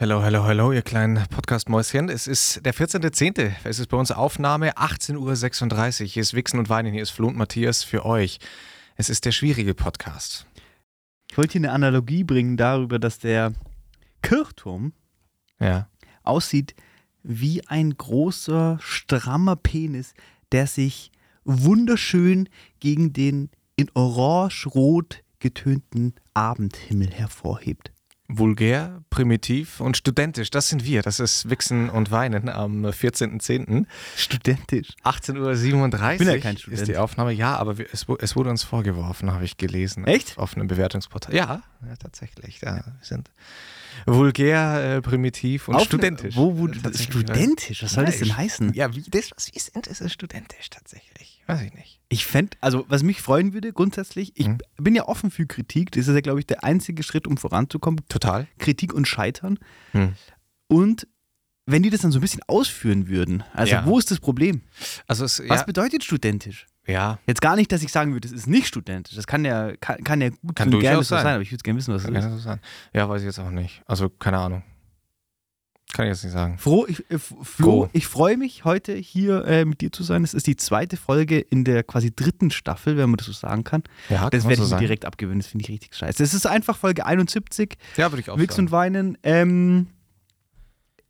Hello, hello, hello, ihr kleinen Podcast-Mäuschen. Es ist der 14.10. Es ist bei uns Aufnahme 18.36 Uhr. Hier ist Wichsen und Weinen, hier ist Flo und Matthias für euch. Es ist der schwierige Podcast. Ich wollte hier eine Analogie bringen darüber, dass der Kirchturm Ja. aussieht wie ein großer, strammer Penis, der sich wunderschön gegen den in orange-rot getönten Abendhimmel hervorhebt. Vulgär, primitiv und studentisch, das sind wir. Das ist Wichsen und Weinen am 14.10. Studentisch. 18.37 Uhr bin ja kein Student. ist die Aufnahme. Ja, aber es, es wurde uns vorgeworfen, habe ich gelesen. Echt? Auf einem Bewertungsportal. Ja, ja tatsächlich. Ja, wir sind vulgär, äh, primitiv und Auf- studentisch. Wo, wo, studentisch? Was soll das denn heißen? Ja, wie das, was wir sind, ist es studentisch tatsächlich. Weiß ich nicht. Ich fände, also was mich freuen würde grundsätzlich, ich Mhm. bin ja offen für Kritik. Das ist ja, glaube ich, der einzige Schritt, um voranzukommen. Total. Kritik und Scheitern. Hm. Und wenn die das dann so ein bisschen ausführen würden, also Ja. wo ist das Problem? Also es, Was ja, bedeutet studentisch? Ja, Jetzt gar nicht, dass ich sagen würde, das ist nicht studentisch. Das kann ja, kann, kann ja gut Kann und gerne so sein. sein, aber ich würde gerne wissen, was es kann ist. das so sein. Ja, weiß ich jetzt auch nicht. Also keine Ahnung. Kann ich jetzt nicht sagen. Froh, ich, äh, Flo, Go. ich freue mich, heute hier äh, mit dir zu sein. Es ist die zweite Folge in der quasi dritten Staffel, wenn man das so sagen kann. Ja, Das kann werde so ich mir direkt abgewöhnen, das finde ich richtig scheiße. Es ist einfach Folge 71, Ja, würde ich auch Wix sagen. und Weinen. Ähm,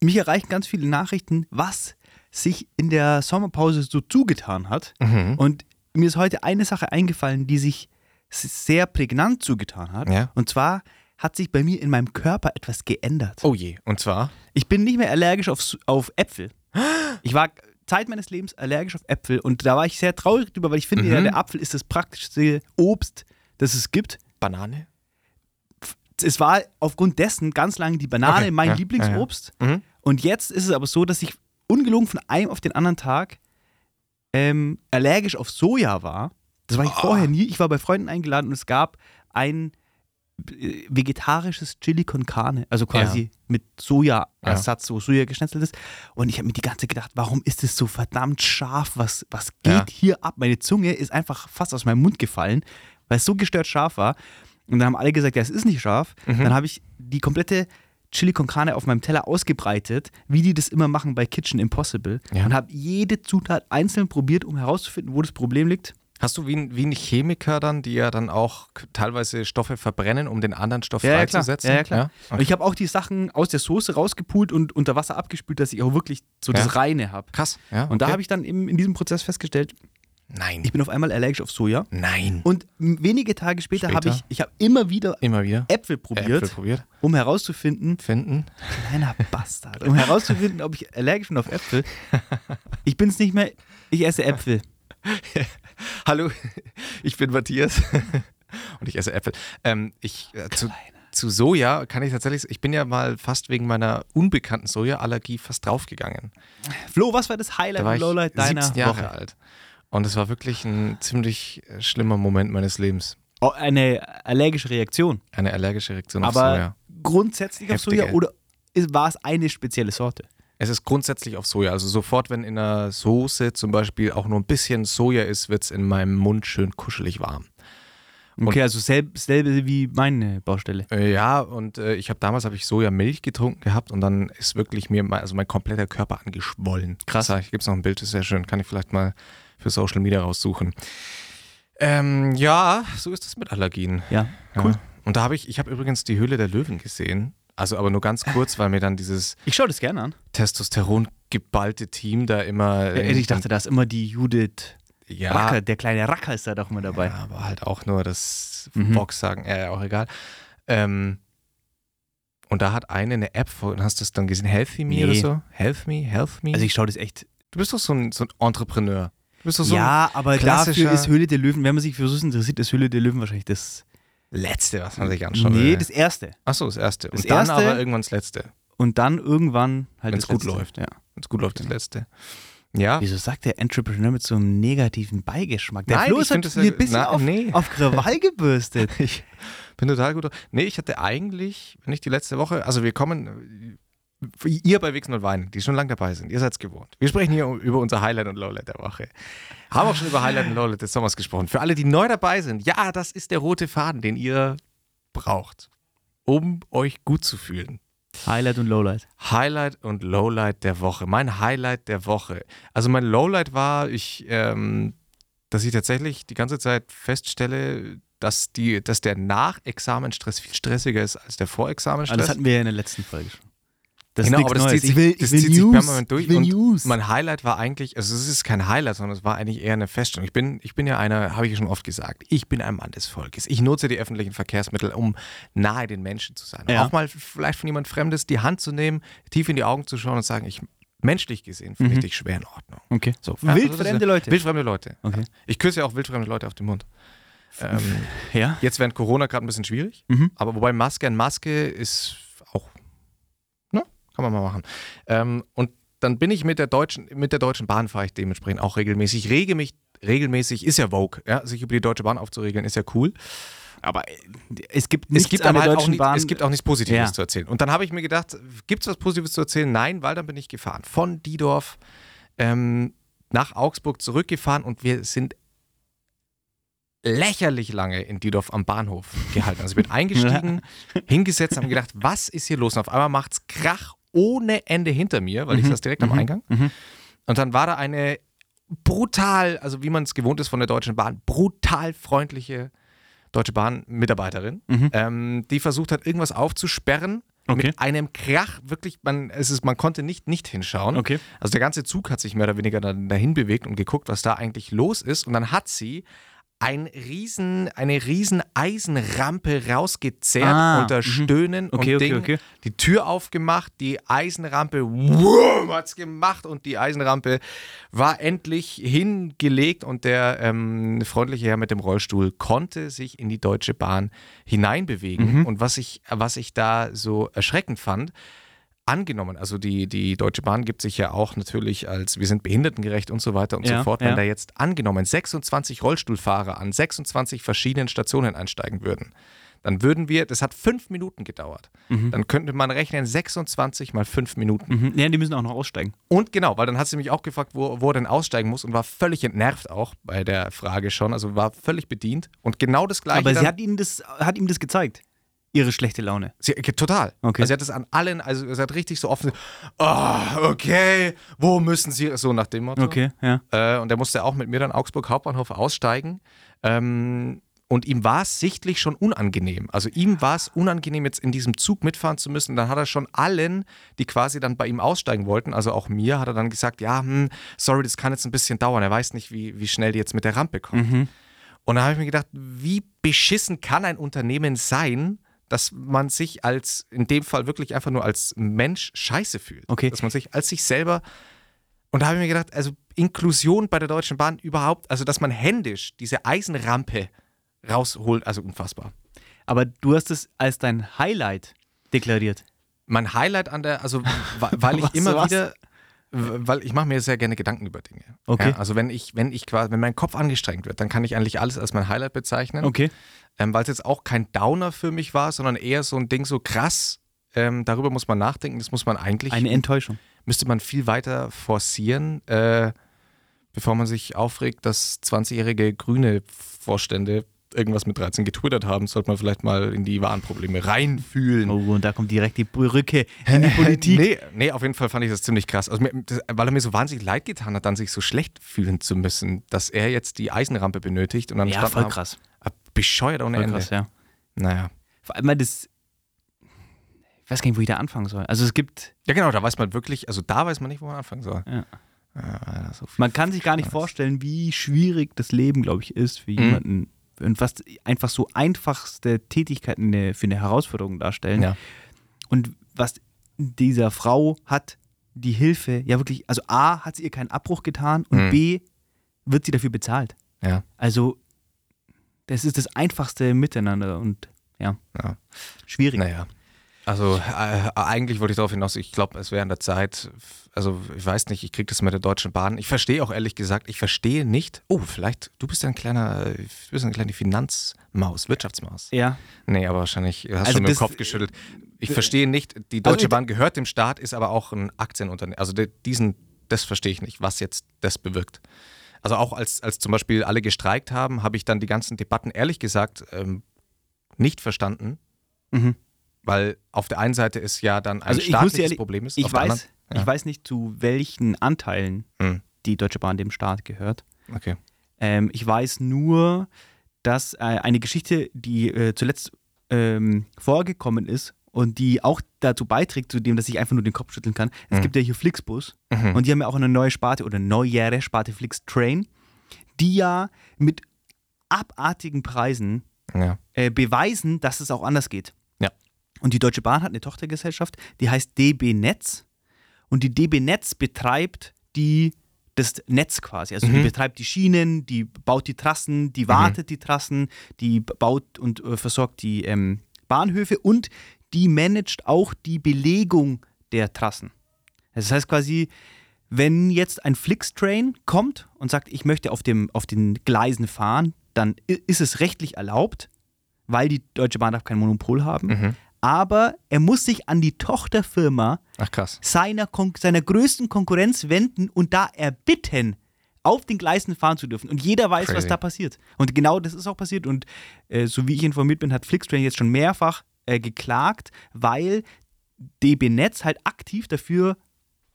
mich erreichen ganz viele Nachrichten, was sich in der Sommerpause so zugetan hat. Mhm. Und mir ist heute eine Sache eingefallen, die sich sehr prägnant zugetan hat. Ja. Und zwar hat sich bei mir in meinem Körper etwas geändert. Oh je. Und zwar? Ich bin nicht mehr allergisch auf, auf Äpfel. Ich war Zeit meines Lebens allergisch auf Äpfel und da war ich sehr traurig drüber, weil ich finde, Mhm. ja, der Apfel ist das praktischste Obst, das es gibt. Banane? Es war aufgrund dessen ganz lange die Banane Okay, mein ja, Lieblingsobst. Mhm. Und jetzt ist es aber so, dass ich ungelogen von einem auf den anderen Tag ähm, allergisch auf Soja war. Das war ich Oh. vorher nie. Ich war bei Freunden eingeladen und es gab ein äh, vegetarisches Chili con Carne, also quasi mit Sojaersatz, so Soja geschnetzelt ist. Und ich habe mir die ganze Zeit gedacht, warum ist es so verdammt scharf? Was, was geht Ja. hier ab? Meine Zunge ist einfach fast aus meinem Mund gefallen, weil es so gestört scharf war. Und dann haben alle gesagt, ja, es ist nicht scharf. Mhm. Dann habe ich die komplette Chili con Carne auf meinem Teller ausgebreitet, wie die das immer machen bei Kitchen Impossible. Ja. Und habe jede Zutat einzeln probiert, um herauszufinden, wo das Problem liegt. Hast du wie ein, wie Chemiker dann, die ja dann auch teilweise Stoffe verbrennen, um den anderen Stoff Ja, ja, freizusetzen? Ja, ja, klar. Okay. Und ich habe auch die Sachen aus der Soße rausgepult und unter Wasser abgespült, dass ich auch wirklich so Ja. das Reine habe. Krass. Ja, Und da okay. habe ich dann eben in diesem Prozess festgestellt, Nein. ich bin auf einmal allergisch auf Soja. Nein. Und wenige Tage später, habe Später? ich, ich habe immer wieder Immer wieder. Äpfel probiert, Äpfel probiert. um herauszufinden, Finden. kleiner Bastard, um herauszufinden, ob ich allergisch bin auf Äpfel. Ich bin es nicht mehr, ich esse Äpfel. Hallo, ich bin Matthias und ich esse Äpfel. Ähm, ich, äh, zu, zu Soja kann ich tatsächlich, ich bin ja mal fast wegen meiner unbekannten Soja-Allergie fast draufgegangen. Flo, was war das Da Highlight war und Lowlight deiner 17 Jahre Woche? alt. Und es war wirklich ein ziemlich äh, schlimmer Moment meines Lebens. Oh, eine allergische Reaktion. Eine allergische Reaktion auf Aber Soja. grundsätzlich auf. Soja oder war es eine spezielle Sorte? Es ist grundsätzlich auf Soja. Also sofort, wenn in einer Soße zum Beispiel auch nur ein bisschen Soja ist, wird es in meinem Mund schön kuschelig warm. Okay, also selb, selbe wie meine Baustelle. Äh, ja, und äh, ich habe damals habe ich Sojamilch getrunken gehabt und dann ist wirklich mir mein, also mein kompletter Körper angeschwollen. Krass. Gibt es noch ein Bild, das ist sehr schön. Kann ich vielleicht mal für Social Media raussuchen. Ähm, ja, so ist es mit Allergien. Ja, Ja. cool. Und da habe ich, ich habe übrigens die Höhle der Löwen gesehen. Also aber nur ganz kurz, weil mir dann dieses Ich schaue das gerne an. Testosteron geballte Team da immer. Äh, ich dachte, da ist immer die Judith ja, Racker, der kleine Racker ist da doch immer dabei. Ja, aber halt auch nur das Mhm. Box sagen, ja, ja, auch egal. Ähm, und da hat eine eine App, von, hast du es dann gesehen? Healthy Me Nee. oder so? Health Me, Health Me. Also ich schaue das echt. du bist doch so ein, so ein Entrepreneur. Du bist doch so ja, aber dafür ist Höhle der Löwen, wenn man sich für so interessiert, ist Höhle der Löwen wahrscheinlich das. Letzte, was man sich anschaut. nee, das erste. Achso, das Erste. Und das dann Erste- aber irgendwann das Letzte. Und dann irgendwann halt Wenn's das gut Letzte. läuft. Ja. Wenn es gut läuft, das Letzte. Ja. Wieso sagt der Entrepreneur mit so einem negativen Beigeschmack? Der Nein, Flo ich ist halt hier ein bisschen na, auf, nee. auf Krawall gebürstet. Ich bin total gut. Nee, ich hatte eigentlich, wenn ich die letzte Woche, also wir kommen, ihr bei Wichsen und Weinen, die schon lange dabei sind, ihr seid es gewohnt. Wir sprechen hier über unser Highlight und Lowlight der Woche. Haben auch schon über Highlight und Lowlight des Sommers gesprochen. Für alle, die neu dabei sind, ja, das ist der rote Faden, den ihr braucht, um euch gut zu fühlen. Highlight und Lowlight. Highlight und Lowlight der Woche. Mein Highlight der Woche. Also mein Lowlight war, ich, ähm, dass ich tatsächlich die ganze Zeit feststelle, dass, die, dass der Nachexamenstress viel stressiger ist als der Vorexamenstress. Aber das hatten wir ja in der letzten Folge schon. Das genau, aber das Neues. zieht, sich, ich will, das ich zieht News. sich permanent durch. Ich und News. mein Highlight war eigentlich, also es ist kein Highlight, sondern es war eigentlich eher eine Feststellung. Ich bin, ich bin ja einer, habe ich ja schon oft gesagt, ich bin ein Mann des Volkes. Ich nutze die öffentlichen Verkehrsmittel, um nahe den Menschen zu sein. Ja. Auch mal vielleicht von jemand Fremdes die Hand zu nehmen, tief in die Augen zu schauen und sagen, ich menschlich gesehen finde ich Mhm. dich schwer in Ordnung. Okay. So, Wildfremde ist- Leute. Wildfremde Leute. Okay. Ich küsse ja auch wildfremde Leute auf den Mund. Ähm, Ja. jetzt während Corona gerade ein bisschen schwierig. Mhm. Aber wobei Maske an Maske ist kann man mal machen. Ähm, und dann bin ich mit der Deutschen, mit der Deutschen Bahn fahre ich dementsprechend auch regelmäßig. Ich rege mich regelmäßig, ist ja Vogue, ja, sich über die Deutsche Bahn aufzuregeln, ist ja cool. Aber äh, es gibt nichts Es gibt an der halt auch, Deutschen nicht, Bahn. es gibt auch nichts Positives Ja. zu erzählen. Und dann habe ich mir gedacht, gibt es was Positives zu erzählen? Nein, weil dann bin ich gefahren. Von Diedorf ähm, nach Augsburg zurückgefahren und wir sind lächerlich lange in Diedorf am Bahnhof gehalten. Also ich bin eingestiegen, hingesetzt, habe gedacht, was ist hier los? Und auf einmal macht es Krach ohne Ende hinter mir, weil ich Mhm. saß direkt am Mhm. Eingang. Mhm. Und dann war da eine brutal, also wie man es gewohnt ist von der Deutschen Bahn, brutal freundliche Deutsche Bahn-Mitarbeiterin, Mhm. ähm, die versucht hat, irgendwas aufzusperren. Okay. Mit einem Krach, wirklich, man, es ist, man konnte nicht nicht hinschauen. Okay. Also der ganze Zug hat sich mehr oder weniger dahin bewegt und geguckt, was da eigentlich los ist. Und dann hat sie ein riesen, eine riesen Eisenrampe rausgezerrt Ah, unter mhm. Stöhnen Okay, und okay, Ding. okay. Die Tür aufgemacht, die Eisenrampe wumm, hat's gemacht und die Eisenrampe war endlich hingelegt und der ähm, freundliche Herr mit dem Rollstuhl konnte sich in die Deutsche Bahn hineinbewegen. Mhm. Und was ich, was ich da so erschreckend fand, angenommen, also die, die Deutsche Bahn gibt sich ja auch natürlich als, wir sind behindertengerecht und so weiter und Ja, so fort, wenn ja. da jetzt angenommen 26 Rollstuhlfahrer an 26 verschiedenen Stationen einsteigen würden, dann würden wir, das hat fünf Minuten gedauert, Mhm. dann könnte man rechnen 26 mal fünf Minuten. Mhm. Ja, die müssen auch noch aussteigen. Und genau, weil dann hat sie mich auch gefragt, wo, wo er denn aussteigen muss und war völlig entnervt auch bei der Frage schon, also war völlig bedient und genau das gleiche. Aber sie hat, ihnen das, hat ihm das gezeigt. Ihre schlechte Laune. Sie, total. Okay. Also sie hat es an allen, also sie hat richtig so offen, oh, okay, wo müssen sie, so nach dem Motto. Okay, ja. Äh, und er musste auch mit mir dann Augsburg Hauptbahnhof aussteigen. Ähm, und ihm war es sichtlich schon unangenehm. Also ihm war es unangenehm, jetzt in diesem Zug mitfahren zu müssen. Dann hat er schon allen, die quasi dann bei ihm aussteigen wollten, also auch mir, hat er dann gesagt, ja, hm, sorry, das kann jetzt ein bisschen dauern. Er weiß nicht, wie, wie schnell die jetzt mit der Rampe kommen. Mhm. Und da habe ich mir gedacht, wie beschissen kann ein Unternehmen sein, dass man sich als, in dem Fall wirklich einfach nur als Mensch scheiße fühlt. Okay. Dass man sich als sich selber. Und da habe ich mir gedacht, also Inklusion bei der Deutschen Bahn überhaupt, also dass man händisch diese Eisenrampe rausholt, also unfassbar. Aber du hast es als dein Highlight deklariert. Mein Highlight an der, also weil ich immer was? wieder, weil ich mache mir sehr gerne Gedanken über Dinge. Okay. Ja, also wenn ich, wenn ich quasi, wenn mein Kopf angestrengt wird, dann kann ich eigentlich alles als mein Highlight bezeichnen. Okay. ähm, weil es jetzt auch kein Downer für mich war, sondern eher so ein Ding so krass. Ähm, darüber muss man nachdenken. Das muss man eigentlich, Eine Enttäuschung. müsste man viel weiter forcieren, äh, bevor man sich aufregt, dass 20-jährige grüne Vorstände irgendwas mit 13 getwittert haben, sollte man vielleicht mal in die wahren Probleme reinfühlen. Oh, und da kommt direkt die Brücke in die Politik. Nee, nee, auf jeden Fall fand ich das ziemlich krass. Also, weil er mir so wahnsinnig leid getan hat, dann sich so schlecht fühlen zu müssen, dass er jetzt die Eisenrampe benötigt und dann Ja, voll krass. Ah, bescheuert ohne Voll Ende. krass, ja. Naja. Vor allem, weil das. Ich weiß gar nicht, wo ich da anfangen soll. Also, es gibt. Ja, genau, da weiß man wirklich, also da weiß man nicht, wo man anfangen soll. Ja. Ja, so viel Man kann sich gar nicht vorstellen, wie schwierig das Leben, glaube ich, ist für Mhm. Und was einfach so einfachste Tätigkeiten eine- für eine Herausforderung darstellen. Ja. Und was dieser Frau hat, die Hilfe, ja wirklich, also A, hat sie ihr keinen Abbruch getan und Mhm. B, wird sie dafür bezahlt. Ja. Also, das ist das einfachste Miteinander und ja, Ja. schwierig. Naja. Also äh, eigentlich wollte ich darauf hinaus, ich glaube, es wäre an der Zeit, also ich weiß nicht, ich kriege das mit der Deutschen Bahn. Ich verstehe auch ehrlich gesagt, ich verstehe nicht, oh, vielleicht, du bist ein kleiner, du bist eine kleine Finanzmaus, Wirtschaftsmaus. Ja, Nee, aber wahrscheinlich, hast Also schon mit dem das- Kopf geschüttelt. Ich verstehe nicht, die Deutsche ich- Bahn gehört dem Staat, ist aber auch ein Aktienunternehmen. Also diesen, das verstehe ich nicht, was jetzt das bewirkt. Also auch als, als zum Beispiel alle gestreikt haben, habe ich dann die ganzen Debatten ehrlich gesagt ähm, nicht verstanden. Mhm. Weil auf der einen Seite ist ja dann ein Also staatliches ehrlich- Problem ist. Ich weiß, anderen- ja. ich weiß nicht, zu welchen Anteilen Hm, die Deutsche Bahn dem Staat gehört. okay. Ähm, ich weiß nur, dass äh, eine Geschichte, die äh, zuletzt ähm, vorgekommen ist und die auch dazu beiträgt, zu dem, dass ich einfach nur den Kopf schütteln kann. Es Mhm. gibt ja hier Flixbus Mhm. und die haben ja auch eine neue Sparte oder neuere Sparte Flix Train, die ja mit abartigen Preisen ja. äh, beweisen, dass es auch anders geht. Und die Deutsche Bahn hat eine Tochtergesellschaft, die heißt DB Netz. Und die DB Netz betreibt die, das Netz quasi. Also die Mhm. betreibt die Schienen, die baut die Trassen, die wartet die Trassen, die baut und äh, versorgt die ähm, Bahnhöfe und die managt auch die Belegung der Trassen. Das heißt quasi, wenn jetzt ein Flixtrain kommt und sagt, ich möchte auf, dem, auf den Gleisen fahren, dann ist es rechtlich erlaubt, weil die Deutsche Bahn darf kein Monopol haben. Mhm. Aber er muss sich an die Tochterfirma seiner, Kon seiner größten Konkurrenz wenden und da erbitten, auf den Gleisen fahren zu dürfen. Und jeder weiß, was Crazy. da passiert. Und genau das ist auch passiert. Und äh, so wie ich informiert bin, hat Flixtrain jetzt schon mehrfach äh, geklagt, weil DB Netz halt aktiv dafür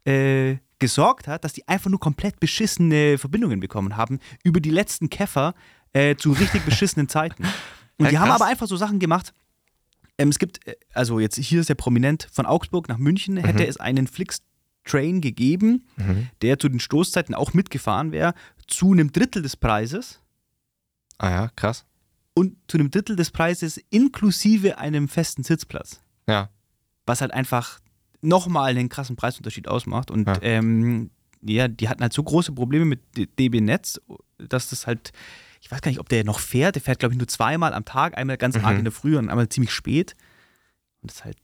äh, gesorgt hat, dass die einfach nur komplett beschissene Verbindungen bekommen haben über die letzten Käfer äh, zu richtig beschissenen Zeiten. Und Ja, die haben aber einfach so Sachen gemacht. Ähm, es gibt, äh, also jetzt hier ist der prominent von Augsburg nach München, hätte es einen Flix-Train gegeben, Mhm. der zu den Stoßzeiten auch mitgefahren wäre, zu einem Drittel des Preises Ah ja, krass. und zu einem Drittel des Preises inklusive einem festen Sitzplatz. Ja. Was halt einfach nochmal einen krassen Preisunterschied ausmacht. Und Ja. ähm, ja, die hatten halt so große Probleme mit DB Netz, dass das halt, ich weiß gar nicht, ob der noch fährt. Der fährt, glaube ich, nur zweimal am Tag, einmal ganz arg Mhm. in der Früh und einmal ziemlich spät. Und das ist halt.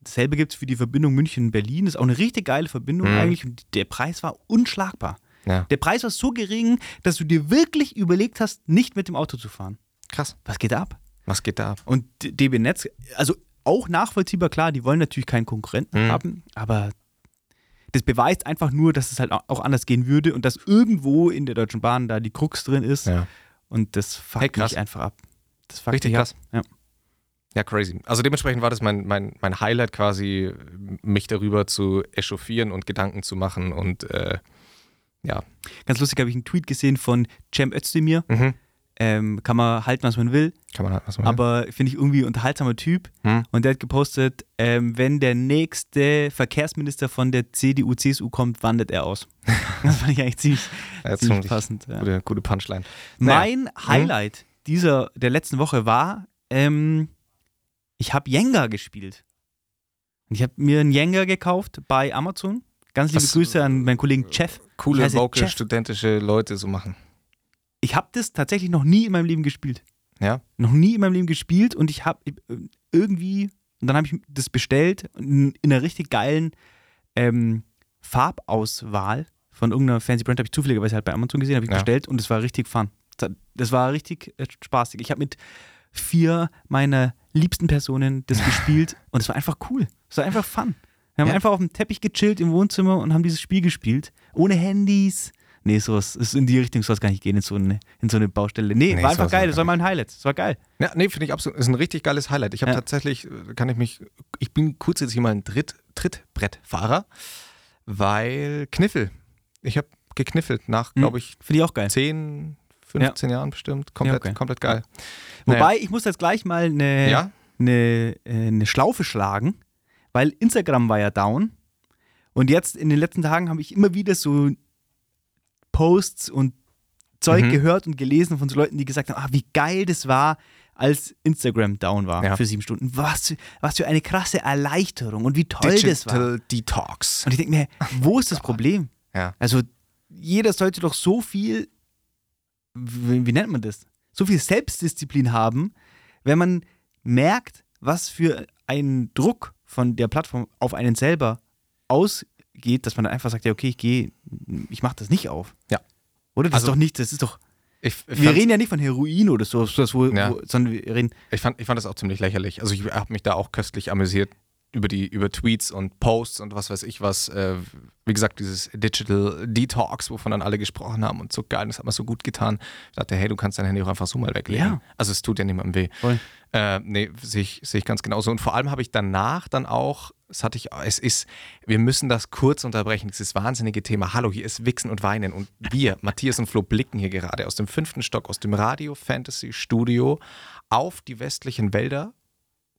Dasselbe gibt es für die Verbindung München-Berlin. Das ist auch eine richtig geile Verbindung Mhm. eigentlich. Und der Preis war unschlagbar. Ja. Der Preis war so gering, dass du dir wirklich überlegt hast, nicht mit dem Auto zu fahren. Krass. Was geht da ab? Was geht da ab? Und DB Netz, also auch nachvollziehbar, klar, die wollen natürlich keinen Konkurrenten Mhm. haben, aber das beweist einfach nur, dass es halt au- auch anders gehen würde und dass irgendwo in der Deutschen Bahn da die Krux drin ist Ja. Und das fuckt Hey, krass. mich einfach ab. Das fuckt Richtig mich krass. Ab. Ja. Ja, crazy. Also dementsprechend war das mein, mein, mein Highlight quasi, mich darüber zu echauffieren und Gedanken zu machen und äh, ja. Ganz lustig habe ich einen Tweet gesehen von Cem Özdemir. Mhm. Ähm, kann man halten, was man will, Kann man halt was machen. aber finde ich irgendwie unterhaltsamer Typ. Hm? Und der hat gepostet, ähm, wenn der nächste Verkehrsminister von der CDU, CSU kommt, wandert er aus. das fand ich eigentlich ziemlich, Ja, ziemlich passend. Ja. Gute, gute Punchline. Naja. Mein Highlight dieser der letzten Woche war, ähm, ich habe Jenga gespielt. Und Ich habe mir einen Jenga gekauft bei Amazon. Ganz liebe Was- Grüße an meinen Kollegen Jeff. Coole, woke, studentische Leute so machen. Ich habe das tatsächlich noch nie in meinem Leben gespielt. Ja? Noch nie in meinem Leben gespielt und ich habe irgendwie, und dann habe ich das bestellt in, in einer richtig geilen ähm, Farbauswahl von irgendeiner fancy Brand, habe ich zufälligerweise halt bei Amazon gesehen, habe ich Ja. bestellt und es war richtig fun. Das war richtig äh, spaßig. Ich habe mit vier meiner liebsten Personen das gespielt und es war einfach cool. Es war einfach fun. Wir haben Ja. einfach auf dem Teppich gechillt im Wohnzimmer und haben dieses Spiel gespielt. Ohne Handys. Nee, sowas ist in die Richtung soll es gar nicht gehen, in so eine, in so eine Baustelle. Nee, Nee, war einfach sowas geil. Das war mein Highlight. Das war geil. Ja, nee, finde ich absolut. Ist ein richtig geiles Highlight. Ich habe Ja. tatsächlich, äh, kann ich mich, ich bin kurz jetzt hier mal ein Tritt, Trittbrettfahrer, weil Kniffel. Ich habe gekniffelt nach, Hm. glaube ich, Finde ich auch geil. 10, 15 Jahren bestimmt. Komplett, Ja, okay. komplett geil. Wobei, ich muss jetzt gleich mal eine, Ja? eine, äh, eine Schlaufe schlagen, weil Instagram war ja down. Und jetzt in den letzten Tagen habe ich immer wieder so Posts und Zeug Mhm. gehört und gelesen von so Leuten, die gesagt haben, ah, wie geil das war, als Instagram down war Ja. für sieben Stunden. Was, für- was für eine krasse Erleichterung und wie toll das war. Digital Detox. Und ich denke mir, wo ist das Problem? Ja. Also jeder sollte doch so viel, wie, wie nennt man das? So viel Selbstdisziplin haben, wenn man merkt, was für ein Druck von der Plattform auf einen selber ausgeht, dass man dann einfach sagt, ja okay, ich gehe, ich mache das nicht auf. Ja. Oder? Das Also- ist doch nicht, das ist doch, Ich, ich, wir reden ja nicht von Heroin oder so, so wo, Ja. wo, sondern wir reden, ich, fand, ich fand das auch ziemlich lächerlich. Also ich habe mich da auch köstlich amüsiert über die über Tweets und Posts und was weiß ich was. Äh, wie gesagt, dieses Digital Detox, wovon dann alle gesprochen haben und so geil, das hat mir so gut getan. Ich dachte, hey, du kannst dein Handy auch einfach so mal weglegen. Ja. Also es tut ja niemandem weh. Voll. Äh, nee, sehe ich, sehe ich ganz genauso. Und vor allem habe ich danach dann auch, das hatte ich, es ist, wir müssen das kurz unterbrechen, dieses wahnsinnige Thema. Hallo, hier ist Wichsen und Weinen. Und wir, Matthias und Flo, blicken hier gerade aus dem fünften Stock, aus dem Radio Fantasy Studio auf die westlichen Wälder,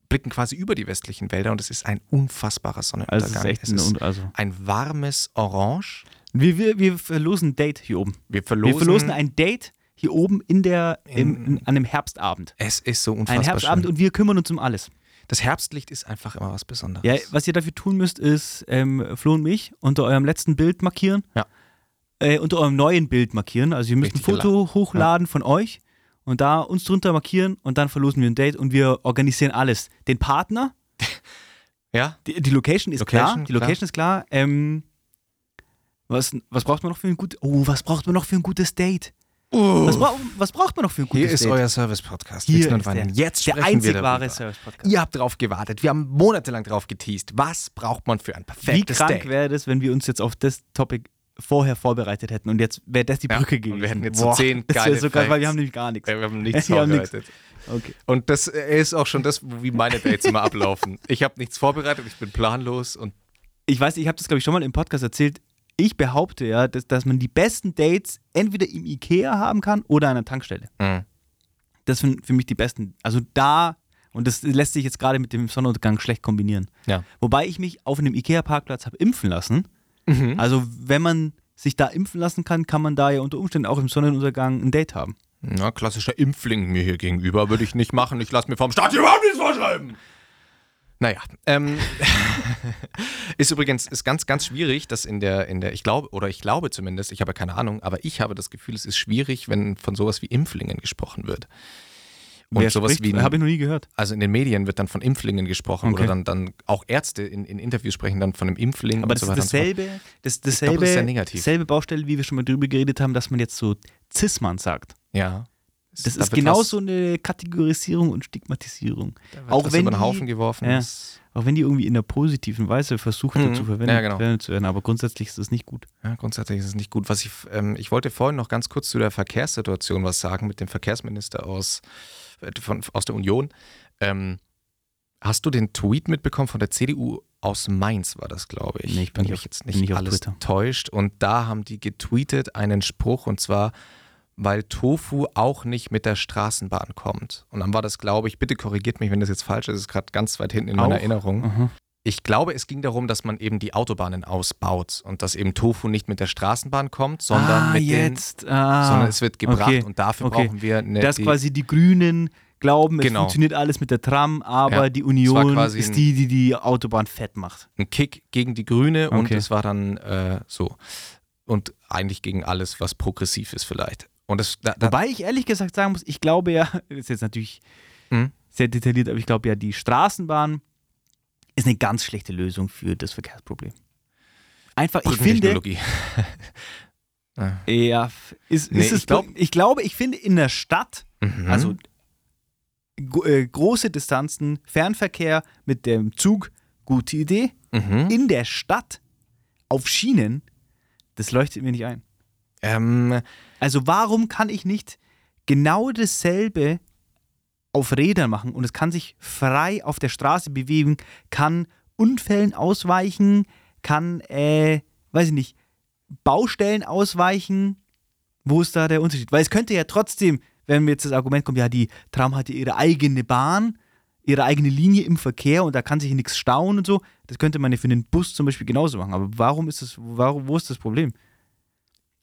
blicken quasi über die westlichen Wälder und es ist ein unfassbarer Sonnenuntergang. Also es ist es ein, ist also. ein warmes Orange. Wir, wir, wir verlosen ein Date hier oben. Wir verlosen, wir verlosen ein Date hier oben in der, im, In- an einem Herbstabend. es ist so Ein unfassbar Herbstabend schön. und wir kümmern uns um alles. Das Herbstlicht ist einfach immer was Besonderes. Ja, was ihr dafür tun müsst, ist ähm, Flo und mich unter eurem letzten Bild markieren. Ja. Äh, unter eurem neuen Bild markieren. Also ihr müsst Richtig ein Foto hochladen von euch und da uns drunter markieren und dann verlosen wir ein Date und wir organisieren alles. Den Partner, ja? die, die Location ist Location, klar. Die klar. Location ist klar. Ähm, was, was braucht man noch für ein gut? Oh, was braucht man noch für ein gutes Date? Was, brauch, was braucht man noch für ein gutes Hier ist Date? euer Service-Podcast. Hier und ist der- Jetzt der sprechen einzig wir wahre. Service-Podcast. Ihr habt drauf gewartet. Wir haben monatelang drauf geteased. Was braucht man für ein Wie perfektes krank Date? wäre das, wenn wir uns jetzt auf das Topic vorher vorbereitet hätten und jetzt wäre das die Ja, Brücke wir gewesen. hätten jetzt so Boah, zehn Das wäre geile so geil, weil wir haben nämlich gar nichts. Wir haben nichts Wir haben nichts. vorbereitet. Okay. Und das ist auch schon das, wie meine Dates immer ablaufen. Ich habe nichts vorbereitet, ich bin planlos und Ich weiß, ich habe das glaube ich schon mal im Podcast erzählt. Ich behaupte ja, dass, dass man die besten Dates entweder im Ikea haben kann oder an einer Tankstelle. mh, Das sind für mich die besten. Also da, und das lässt sich jetzt gerade mit dem Sonnenuntergang schlecht kombinieren. ja. Wobei ich mich auf einem Ikea-Parkplatz habe impfen lassen. Mhm. Also wenn man sich da impfen lassen kann, kann man da ja unter Umständen auch im Sonnenuntergang ein Date haben. Na, klassischer Impfling mir hier gegenüber würde ich nicht machen. Ich lasse mir vom Staat überhaupt nichts vorschreiben. Naja, ähm, ist übrigens ist ganz, ganz schwierig, dass in der, in der, ich glaube, oder ich glaube zumindest, ich habe keine Ahnung, aber ich habe das Gefühl, es ist schwierig, wenn von sowas wie Impflingen gesprochen wird. Und Wer sowas spricht? wie, Habe ich noch nie gehört. also in den Medien wird dann von Impflingen gesprochen Okay. oder dann, dann auch Ärzte in, in Interviews sprechen dann von einem Impfling Aber und das so ist und so fort. dasselbe, das, glaube, das dasselbe, ist negativ. selbe Baustelle, wie wir schon mal drüber geredet haben, dass man jetzt so Cis-Mann sagt. Ja. Das Da ist wird genauso was- eine Kategorisierung und Stigmatisierung. auch wenn über den die- Haufen geworfen. Ja. Das- Auch wenn die irgendwie in einer positiven Weise versucht Mhm. zu verwendet Ja, genau. verwendet zu werden, aber grundsätzlich ist das nicht gut. Ja, grundsätzlich ist es nicht gut. Was ich, ähm, ich wollte vorhin noch ganz kurz zu der Verkehrssituation was sagen mit dem Verkehrsminister aus, von, aus der Union. Ähm, hast du den Tweet mitbekommen von der CDU aus Mainz, war das, glaube ich. Nee, ich bin Wenn mich auf- jetzt nicht, nicht alles täuscht. Und da haben die getweetet einen Spruch und zwar, weil Tofu auch nicht mit der Straßenbahn kommt. Und dann war das, glaube ich, bitte korrigiert mich, wenn das jetzt falsch ist, ist gerade ganz weit hinten in meiner Auch? Erinnerung. Aha. Ich glaube, es ging darum, dass man eben die Autobahnen ausbaut und dass eben Tofu nicht mit der Straßenbahn kommt, sondern ah, mit den, jetzt. Ah, sondern es wird gebracht okay, und dafür okay. brauchen wir eine, dass quasi die Grünen glauben, es Genau. funktioniert alles mit der Tram, aber Ja, die Union ist ein- die, die die Autobahn fett macht. einen Kick gegen die Grüne und Okay. es war dann äh, so und eigentlich gegen alles, was progressiv ist vielleicht. Und das, da, da, Wobei ich ehrlich gesagt sagen muss, ich glaube ja, das ist jetzt natürlich Hm? sehr detailliert, aber ich glaube ja, die Straßenbahn ist eine ganz schlechte Lösung für das Verkehrsproblem. Einfach, ich finde. Ja. ist, Nee, ist es, ich glaub- ich glaube, ich finde in der Stadt, Mhm. also äh, große Distanzen, Fernverkehr mit dem Zug, gute Idee. mhm. In der Stadt auf Schienen, das leuchtet mir nicht ein. ähm, Also warum kann ich nicht genau dasselbe auf Rädern machen und es kann sich frei auf der Straße bewegen, kann Unfällen ausweichen, kann, äh, weiß ich nicht, Baustellen ausweichen. Wo ist da der Unterschied? Weil es könnte ja trotzdem, wenn mir jetzt das Argument kommt, ja, die Tram hat ja ihre eigene Bahn, ihre eigene Linie im Verkehr und da kann sich nichts stauen und so. Das könnte man ja für den Bus zum Beispiel genauso machen. Aber warum ist das, warum, wo ist das Problem?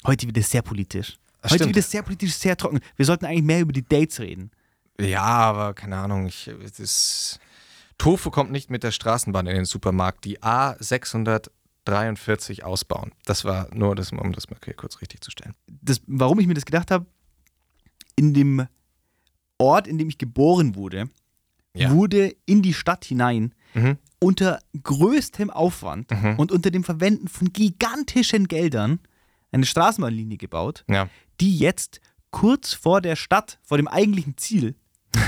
Heute wird es sehr politisch. Das Heute stimmt. wird es sehr politisch, sehr trocken. Wir sollten eigentlich mehr über die Dates reden. Ja, aber keine Ahnung, ich, ist, Tofu kommt nicht mit der Straßenbahn in den Supermarkt. Die A643 ausbauen. Das war nur, das, um das mal kurz richtig zu stellen. Das, warum ich mir das gedacht habe, in dem Ort, in dem ich geboren wurde, Ja. wurde in die Stadt hinein Mhm. unter größtem Aufwand Mhm. und unter dem Verwenden von gigantischen Geldern eine Straßenbahnlinie gebaut, Ja. die jetzt kurz vor der Stadt, vor dem eigentlichen Ziel,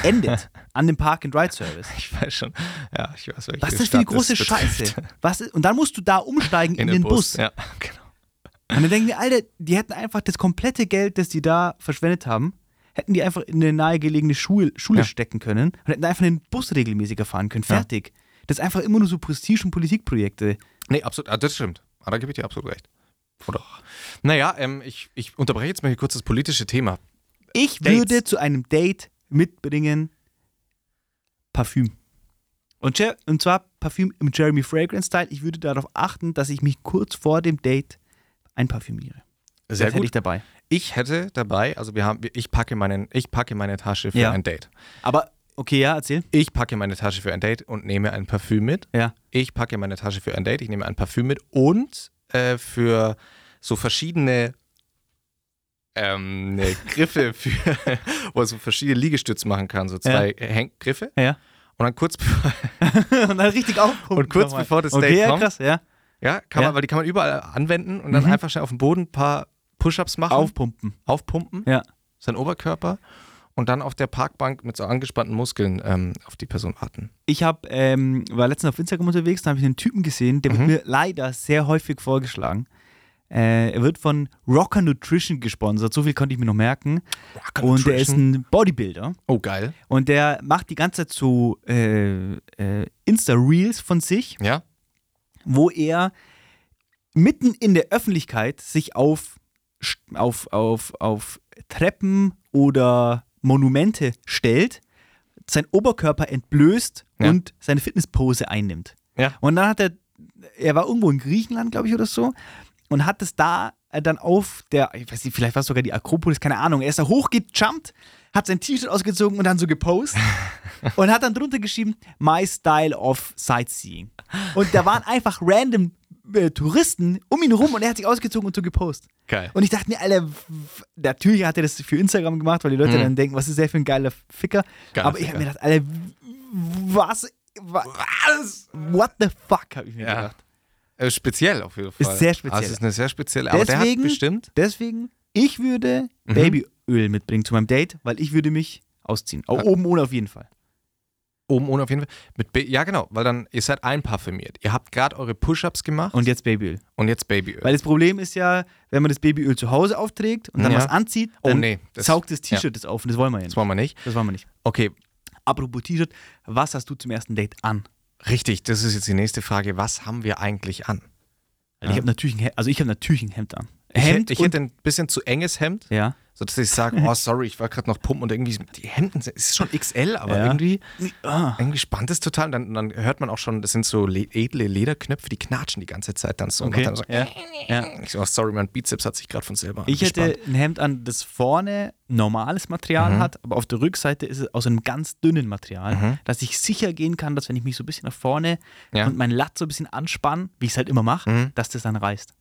endet an dem Park-and-Ride-Service. Ich weiß schon. Ja, ich weiß, welche Was ist das für eine große. Scheiße? Was ist, und dann musst du da umsteigen in, den Bus. Ja, genau. Und dann denken die, Alter, die hätten einfach das komplette Geld, das die da verschwendet haben, hätten die einfach in eine nahegelegene Schule, Schule Ja. stecken können und hätten einfach den Bus regelmäßiger fahren können. Ja. Fertig. Das ist einfach immer nur so Prestige- und Politikprojekte. Nee, absolut. Ah, das stimmt. Ah, da gebe ich dir absolut recht. Oder? Naja, ähm, ich, ich unterbreche jetzt mal hier kurz das politische Thema. Ich Dates. würde zu einem Date mitbringen Parfüm. Und, und zwar Parfüm im Jeremy Fragrance Style. Ich würde darauf achten, dass ich mich kurz vor dem Date einparfümiere. Sehr das hätte gut. ich dabei. Ich hätte dabei, also wir haben, ich packe meinen, ich packe meine Tasche für Ja. ein Date. Aber, okay, ja, erzähl. Ich packe meine Tasche für ein Date und nehme ein Parfüm mit. Ja. Ich packe meine Tasche für ein Date, ich nehme ein Parfüm mit und äh, für so verschiedene ähm, Griffe, für, wo man so verschiedene Liegestütze machen kann, so zwei Häng Griffe. Ja. Und dann kurz bevor, und dann richtig aufpumpen. Und kurz nochmal. bevor das okay, Date ja, kommt, krass, ja. ja, kann Ja. Man, weil die kann man überall anwenden und dann Mhm. einfach schnell auf dem Boden ein paar Push-Ups machen, Aufpumpen. aufpumpen, Ja. seinen Oberkörper und dann auf der Parkbank mit so angespannten Muskeln ähm, auf die Person warten. Ich hab, ähm, war letztens auf Instagram unterwegs, da habe ich einen Typen gesehen, der Mhm. wird mir leider sehr häufig vorgeschlagen. Äh, er wird von Rocker Nutrition gesponsert, so viel konnte ich mir noch merken. Und der ist ein Bodybuilder. Oh, geil. Und der macht die ganze Zeit so äh, äh, Insta-Reels von sich, Ja? wo er mitten in der Öffentlichkeit sich auf, auf, auf, auf Treppen oder Monumente stellt, seinen Oberkörper entblößt Ja. und seine Fitnesspose einnimmt. Ja. Und dann hat er, er war irgendwo in Griechenland, glaube ich, oder so, und hat es da äh, dann auf der, ich weiß nicht, vielleicht war es sogar die Akropolis, keine Ahnung, er ist da hochgejumpt, hat sein T-Shirt ausgezogen und dann so gepostet und hat dann drunter geschrieben, my style of sightseeing. Und da waren einfach random äh, Touristen um ihn rum und er hat sich ausgezogen und so gepostet. Geil. Und ich dachte mir, Alter, natürlich hat er das für Instagram gemacht, weil die Leute Mhm. dann denken, was ist der für ein geiler Ficker. Geiler Aber ich habe mir gedacht, Alter, was, was, what the fuck, habe ich mir Ja. gedacht. Äh, speziell auf jeden Fall. Ist sehr speziell. Also ist eine sehr spezielle, aber der hat Deswegen- bestimmt. Deswegen, ich würde Mhm. Babyöl mitbringen zu meinem Date, weil ich würde mich ausziehen. Auch Ja. oben ohne auf jeden Fall. Oben ohne auf jeden Fall. Mit Ba- ja, genau, weil dann, ihr seid einparfümiert. Ihr habt gerade eure Push-Ups gemacht Und jetzt Babyöl. und jetzt Babyöl. Weil das Problem ist ja, wenn man das Babyöl zu Hause aufträgt und dann Ja. was anzieht, oh dann nee, das, saugt das T-Shirt das auf und das wollen wir ja das nicht. wollen wir nicht. Das wollen wir nicht. Okay, Apropos T-Shirt, was hast du zum ersten Date an? Richtig, das ist jetzt die nächste Frage. Was haben wir eigentlich an? Also ich habe natürlich, ein Hemd- also ich habe natürlich ein Hemd an. Ich, Hemd ich und, hätte ein bisschen zu enges Hemd, ja. Sodass ich sage, oh sorry, ich war gerade noch pumpen und irgendwie, die Hemden sind, es ist schon XL, aber Ja. irgendwie, Ah. irgendwie spannt es total. Und dann, dann hört man auch schon, das sind so le edle Lederknöpfe, die knatschen die ganze Zeit dann so. Okay. Und dann so Ja. Ja. Ich so, oh, sorry, mein Bizeps hat sich gerade von selber Ich hätte ein Hemd an, das vorne normales Material Mhm. hat, aber auf der Rückseite ist es aus einem ganz dünnen Material, Mhm. dass ich sicher gehen kann, dass wenn ich mich so ein bisschen nach vorne Ja. und mein Latt so ein bisschen anspanne, wie ich es halt immer mache, Mhm. dass das dann reißt.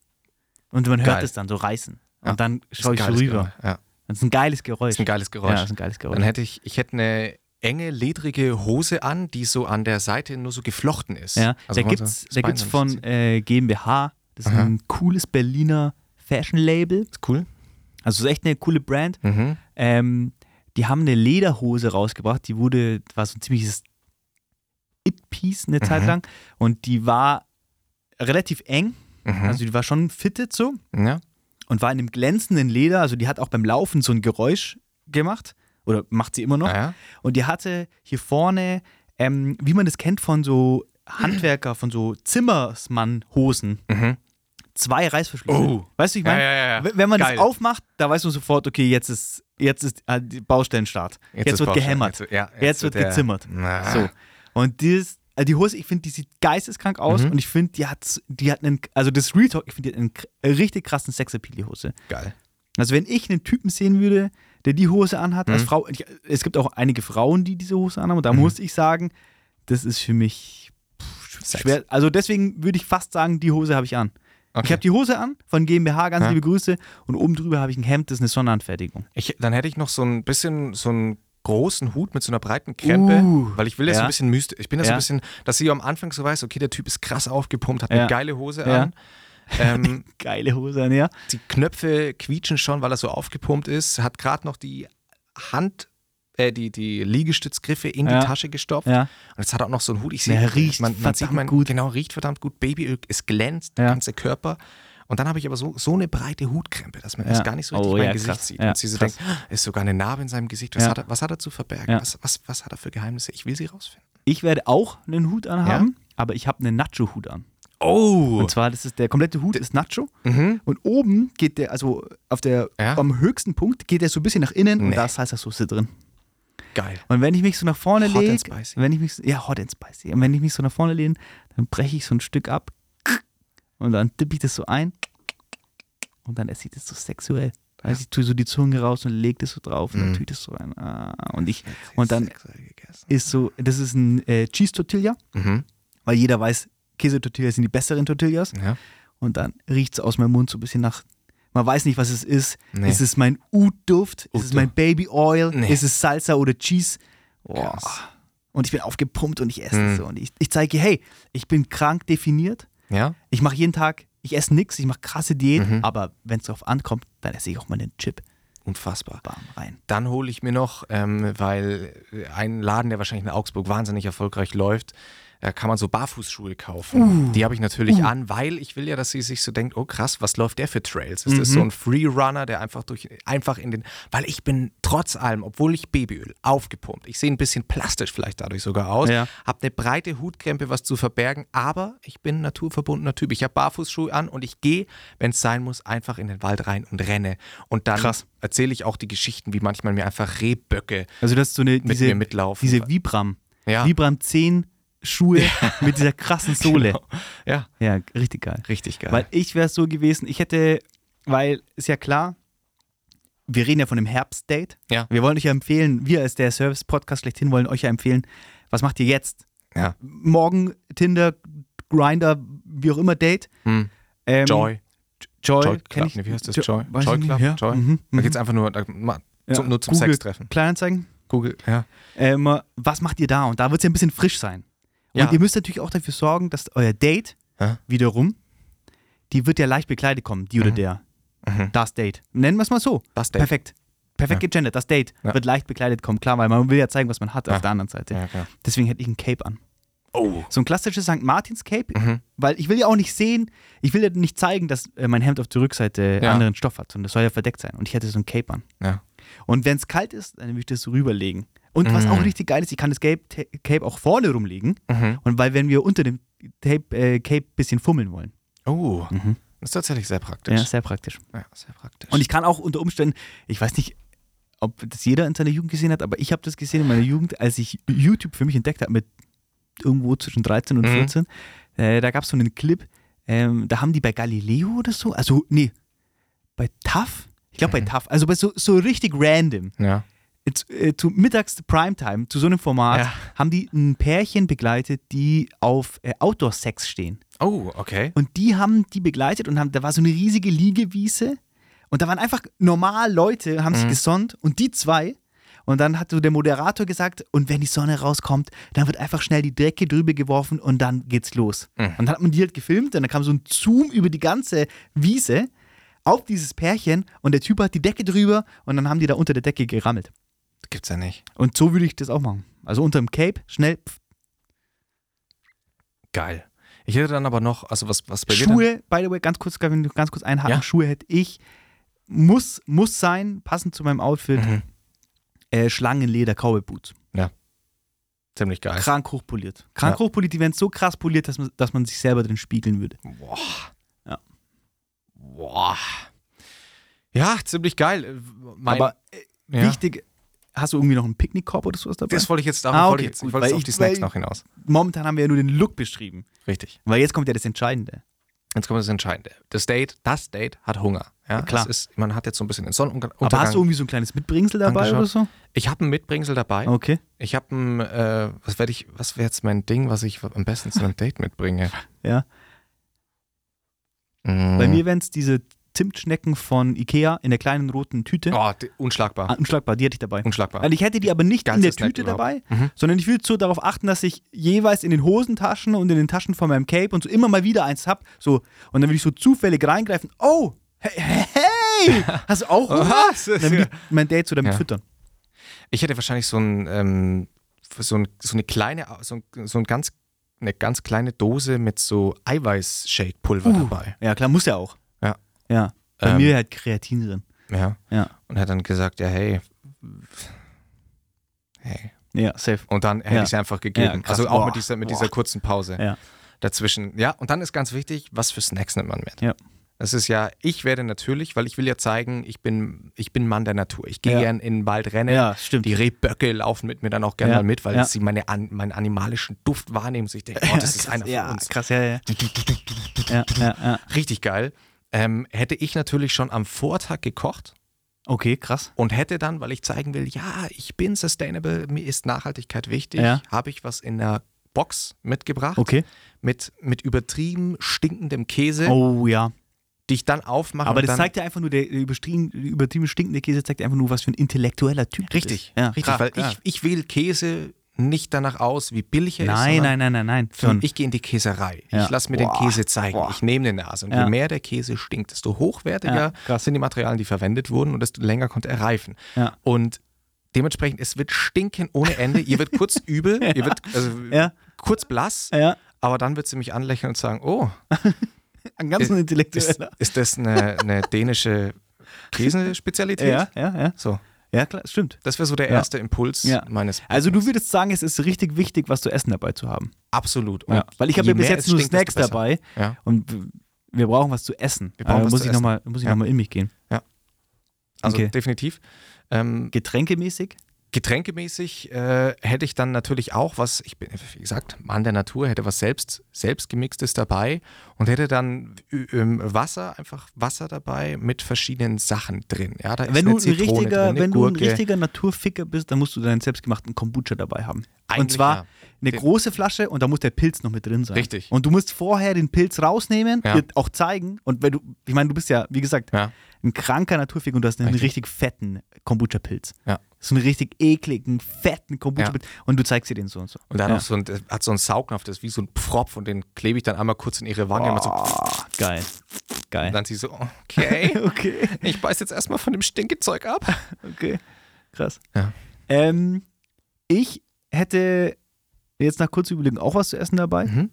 Und man hört Geil. es dann so reißen. Ja. Und dann schaue ich so rüber. Ja, Das ist ein geiles Geräusch. das ist ein geiles Geräusch. Ja, das ist ein geiles Geräusch. Dann hätte ich, ich hätte eine enge, ledrige Hose an, die so an der Seite nur so geflochten ist. Ja, Also da man gibt's, so gibt's von äh, GmbH, das ist Aha. ein cooles Berliner Fashion-Label. Ist cool. Also es ist echt eine coole Brand. Mhm. Ähm, die haben eine Lederhose rausgebracht, die wurde, war so ein ziemliches It-Piece eine Zeit Mhm. lang und die war relativ eng, Mhm. also die war schon fitted so ja. Und war in einem glänzenden Leder, also die hat auch beim Laufen so ein Geräusch gemacht oder macht sie immer noch Ah, ja. und die hatte hier vorne, ähm, wie man das kennt von so Handwerker, von so Zimmersmann-Hosen, Mhm. zwei Reißverschlüsse. Oh. Weißt du, ich meine? ja, ja, Wenn man Geil. das aufmacht, da weiß man sofort, okay, jetzt ist, jetzt ist äh, Baustellenstart. Jetzt, ist wird Baustelle. gehämmert. Jetzt, Jetzt wird der- gezimmert. Na. So. Und dieses, also die Hose, ich finde, die sieht geisteskrank aus Mhm. und ich finde, die hat, die hat einen, also das Real Talk, ich finde, die hat einen k- richtig krassen Sexappeal, die Hose. Geil. Also wenn ich einen Typen sehen würde, der die Hose anhat, als Mhm. Frau, ich, es gibt auch einige Frauen, die diese Hose anhaben und da Mhm. muss ich sagen, das ist für mich pff, schwer. Also deswegen würde ich fast sagen, die Hose habe ich an. Okay. Ich habe die Hose an von GmbH, ganz Ja. liebe Grüße. Und oben drüber habe ich ein Hemd, das ist eine Sonderanfertigung. Ich, dann hätte ich noch so ein bisschen so einen großen Hut mit so einer breiten Krempe, Uh. weil ich will ja, so Ja. ein bisschen mystisch. Ich bin ja so Ja. ein bisschen, dass sie am Anfang so weiß, okay, der Typ ist krass aufgepumpt, hat Ja. eine geile Hose Ja. an. Ähm, Geile Hose an, ja. die Knöpfe quietschen schon, weil er so aufgepumpt ist, hat gerade noch die Hand äh, die, die Liegestützgriffe in Ja. die Tasche gestopft. Ja. Und jetzt hat er auch noch so einen Hut. Ich sehe, riecht man, man sieht man, gut. Genau, riecht verdammt gut. Babyöl, es glänzt, der Ja. ganze Körper. Und dann habe ich aber so, so eine breite Hutkrempe, dass man Ja. erst gar nicht so richtig Oh, mein ja, Gesicht krass. sieht. Ja, und sie so krass. denkt, "Ah, ist sogar eine Narbe in seinem Gesicht. Was, hat, er, was hat er zu verbergen? Was, was, was hat er für Geheimnisse? Ich will sie rausfinden. Ich werde auch einen Hut anhaben, aber ich habe einen Nacho-Hut an. Oh! Und zwar, das ist der komplette Hut ist Nacho. Mhm. Und oben geht der, also auf der, am höchsten Punkt geht der so ein bisschen nach innen und Nee. da ist Salsa-Soße drin. Geil. Und wenn ich mich so nach vorne Hot and lege, spicy. wenn ich mich, so- ja, hot and spicy. Und wenn ich mich so nach vorne lehne, dann breche ich so ein Stück ab und dann dippe ich das so ein und dann esse ich das so sexuell. Also ich tue so die Zunge raus und lege das so drauf und dann Mhm. tue ich das so rein. Ah, und ich, und dann ist so, das ist ein äh, Cheese Tortilla, Mhm. weil jeder weiß, Käsetortillas sind die besseren Tortillas. Ja. Und dann riecht es aus meinem Mund so ein bisschen nach. Man weiß nicht, was es ist. Nee. Ist es mein Ud-Duft? Ist es mein Baby Oil? Nee. Ist es Salsa oder Cheese? Krass. Und ich bin aufgepumpt und ich esse Hm. es so. Und ich, ich zeige, hey, ich bin krank definiert. Ja? Ich mache jeden Tag, ich esse nichts, ich mache krasse Diät, Mhm. aber wenn es darauf ankommt, dann esse ich auch mal einen Chip. Unfassbar. Bam, rein. Dann hole ich mir noch, ähm, weil ein Laden, der wahrscheinlich in Augsburg wahnsinnig erfolgreich läuft, da kann man so Barfußschuhe kaufen. Uh. Die habe ich natürlich an, weil ich will ja, dass sie sich so denkt, oh krass, was läuft der für Trails? Ist das Mhm. so ein Freerunner, der einfach durch, einfach in den, weil ich bin trotz allem, obwohl ich Babyöl aufgepumpt, ich sehe ein bisschen plastisch vielleicht dadurch sogar aus, Ja. habe eine breite Hutkrempe, was zu verbergen, aber ich bin ein naturverbundener Typ. Ich habe Barfußschuhe an und ich gehe, wenn es sein muss, einfach in den Wald rein und renne. Und dann Krass. erzähle ich auch die Geschichten, wie manchmal mir einfach Rehböcke Also das ist so eine, mit diese, mir mitlaufen. diese Vibram. ja. Vibram 10 Schuhe mit dieser krassen Sohle. Genau. ja, Ja, richtig geil. richtig geil. Weil ich wäre es so gewesen, ich hätte, weil ist ja klar, wir reden ja von dem Herbstdate. Ja. Wir wollen euch ja empfehlen, wir als der Service-Podcast schlechthin wollen euch ja empfehlen, was macht ihr jetzt? ja. Morgen Tinder, Grinder, wie auch immer Date. Hm. Ähm, Joy. Joy, Joy Club. ich. Nee, wie heißt das? Jo- Joy? Joy nicht. Club? Ja. Joy? Mhm. Da mhm. geht es einfach nur, da, ma- Ja. zum, nur zum Google. Sextreffen. Kleinanzeigen. Google, ja. Ähm, was macht ihr da? Und da wird es ja ein bisschen frisch sein. Und Ja. ihr müsst natürlich auch dafür sorgen, dass euer Date Ja. wiederum, die wird ja leicht bekleidet kommen, die oder Mhm. der. Mhm. Das Date. Nennen wir es mal so. Das Date. Perfekt. Perfekt Ja. gegendert. Das Date Ja. wird leicht bekleidet kommen, klar, weil man will ja zeigen, was man hat Ja. auf der anderen Seite. Deswegen hätte ich ein Cape an. Oh. So ein klassisches St. Martins Cape, Mhm. weil ich will ja auch nicht sehen, ich will ja nicht zeigen, dass äh, mein Hemd auf der Rückseite Ja. anderen Stoff hat. Und das soll ja verdeckt sein. Und ich hätte so ein Cape an. Ja. Und wenn es kalt ist, dann würde ich das rüberlegen. Und was Mhm. auch richtig geil ist, ich kann das Cape, Cape auch vorne rumlegen. Mhm. Und weil, wenn wir unter dem Tape, äh, Cape ein bisschen fummeln wollen. Oh. Mhm. Das ist tatsächlich sehr Ja, praktisch. sehr praktisch. Ja, sehr praktisch. Und ich kann auch unter Umständen, ich weiß nicht, ob das jeder in seiner Jugend gesehen hat, aber ich habe das gesehen in meiner Jugend, als ich YouTube für mich entdeckt habe, mit irgendwo zwischen 13 und Mhm. 14. Äh, da gab es so einen Clip, ähm, da haben die bei Galileo oder so, also nee, bei TAF, ich glaube bei Mhm. TAF, also bei so, so richtig random, ja. Zu, äh, zu mittags Primetime, zu so einem Format, Ja. haben die ein Pärchen begleitet, die auf äh, Outdoor-Sex stehen. Oh, okay. Und die haben die begleitet und haben, da war so eine riesige Liegewiese und da waren einfach normal Leute, haben sich Mhm. gesonnt und die zwei. Und dann hat so der Moderator gesagt, und wenn die Sonne rauskommt, dann wird einfach schnell die Decke drüber geworfen und dann geht's los. Mhm. Und dann hat man die halt gefilmt und dann kam so ein Zoom über die ganze Wiese auf dieses Pärchen und der Typ hat die Decke drüber und dann haben die da unter der Decke gerammelt. Das gibt's ja nicht. Und so würde ich das auch machen. Also unter dem Cape, schnell, pff, Geil. Ich hätte dann aber noch, also was, was bei Schuhe, by the way, ganz kurz, wenn du ganz kurz einhaken, Ja. Schuhe hätte ich, muss, muss sein, passend zu meinem Outfit, Mhm. äh, Schlangenleder Cowboy Boots. Ziemlich geil. Krank hochpoliert. Krank Ja. hochpoliert, die werden so krass poliert, dass man, dass man sich selber drin spiegeln würde. Boah. Ja. Boah. Ja, ziemlich geil. Äh, Mein, Aber äh, ja. wichtig, hast du irgendwie noch einen Picknickkorb oder sowas dabei? Das wollte ich jetzt, darauf Ah, wollte okay, ich jetzt, gut, ich wollte jetzt auf die Snacks noch hinaus. Momentan haben wir ja nur den Look beschrieben. Richtig. Weil jetzt kommt ja das Entscheidende. Jetzt kommt das Entscheidende. Das Date, das Date hat Hunger. Ja, klar. Das ist, man hat jetzt so ein bisschen den Sonnenuntergang. Aber hast du irgendwie so ein kleines Mitbringsel dabei Angeschaut. oder so? ich habe ein Mitbringsel dabei. Okay. Ich habe ein, äh, was werde ich, was wäre jetzt mein Ding, was ich am besten zu einem Date mitbringe? Ja. Mm. Bei mir wären es diese Zimtschnecken von Ikea in der kleinen roten Tüte. Oh, die, unschlagbar. Ah, Unschlagbar, die hätte ich dabei. Unschlagbar. Weil ich hätte die aber nicht in Geilster der Tüte dabei, Mhm. sondern ich will so darauf achten, dass ich jeweils in den Hosentaschen und in den Taschen von meinem Cape und so immer mal wieder eins hab. So, und dann will ich so zufällig reingreifen. Oh, hey, hey, hast du auch? Was? Dann will ich mein Date so damit Ja. füttern. Ich hätte wahrscheinlich so, ein, ähm, so, ein, so eine kleine, so, ein, so ein ganz, eine ganz kleine Dose mit so Eiweiß-Shake-Pulver Uh. dabei. Ja, klar, muss ja auch. Ja. Bei Ähm, mir halt Kreatin drin. Ja. Ja. Und hat dann gesagt, ja, hey. Hey. Ja, safe. Und dann hätte Ja. ich es einfach gegeben. Ja, krass. also auch Boah. mit dieser, mit Boah. dieser kurzen Pause Ja. dazwischen. Ja, und dann ist ganz wichtig, was für Snacks nimmt man mit? Ja. Das ist ja, ich werde natürlich, weil ich will ja zeigen, ich bin, ich bin Mann der Natur. Ich gehe Ja. gern in den Wald rennen. Ja, stimmt. Die Rehböcke laufen mit mir dann auch gerne Ja. mal mit, weil Ja. sie meine, an, meinen animalischen Duft wahrnehmen. So ich denke, oh, das ist einer von uns. krass, ja, ja, ja. Richtig geil. Ähm, hätte ich natürlich schon am Vortag gekocht Okay, krass. und hätte dann, weil ich zeigen will, ja, ich bin sustainable, mir ist Nachhaltigkeit wichtig, Ja. habe ich was in der Box mitgebracht Okay. mit, mit übertrieben stinkendem Käse, Oh ja. die ich dann aufmache. Aber das zeigt ja einfach nur, der übertrieben, übertrieben stinkende Käse zeigt einfach nur, was für ein intellektueller Typ du Richtig, bist. Ja, richtig, krass, weil krass. ich, ich wähle Käse nicht danach aus, wie billig er ist. Nein, sondern nein, nein, nein, nein. Schon. ich gehe in die Käserei. Ja. Ich lasse mir Boah, den Käse zeigen. boah. Ich nehme eine Nase. Und Ja. je mehr der Käse stinkt, desto hochwertiger Ja, sind die Materialien, die verwendet wurden und desto länger konnte er reifen. Und dementsprechend, es wird stinken ohne Ende. Ihr wird kurz übel, ihr wird also kurz blass, aber dann wird sie mich anlächeln und sagen, oh, Ein ganz ist, intellektueller. ist das eine, eine dänische Käsespezialität? Ja, ja, ja. So, Ja, klar, stimmt. das wäre so der Ja. erste Impuls Ja. meines Also du würdest sagen, es ist richtig wichtig, was zu essen dabei zu haben. Absolut. Und Ja. Weil ich habe ja bis jetzt nur stinkt, Snacks dabei Ja. und wir brauchen was zu essen. Wir brauchen Äh, was muss zu ich noch essen. mal, muss ich Ja. nochmal in mich gehen. Also Okay. definitiv. Ähm, Getränkemäßig? Getränkemäßig äh, hätte ich dann natürlich auch was, ich bin, wie gesagt, Mann der Natur, hätte was selbst, selbstgemixtes dabei und hätte dann ähm, Wasser, einfach Wasser dabei mit verschiedenen Sachen drin. Ja, da Wenn, du ein, richtiger, drin, wenn du ein richtiger Naturficker bist, dann musst du deinen selbstgemachten Kombucha dabei haben. und Eigentlich zwar ja. eine Den- große Flasche und da muss der Pilz noch mit drin sein. Richtig. Und du musst vorher den Pilz rausnehmen, Ja. dir auch zeigen. Und wenn du, ich meine, du bist ja, wie gesagt, Ja. ein kranker Naturficker und du hast einen Richtig. richtig fetten Kombucha-Pilz. Ja. So einen richtig ekligen, fetten Kombucha-Pilz. Und du zeigst dir den so und so. Und dann ja. so ein, hat so das ist wie so ein Pfropf und den klebe ich dann einmal kurz in ihre Wange. immer So, Oh, geil. Geil. und dann sie so, okay, okay. ich beiß jetzt erstmal von dem Stinkezeug ab. Okay. Krass. Ja. Ähm, ich hätte jetzt nach kurzer Überlegung auch was zu essen dabei. Mhm.